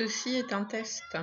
Ceci est un test.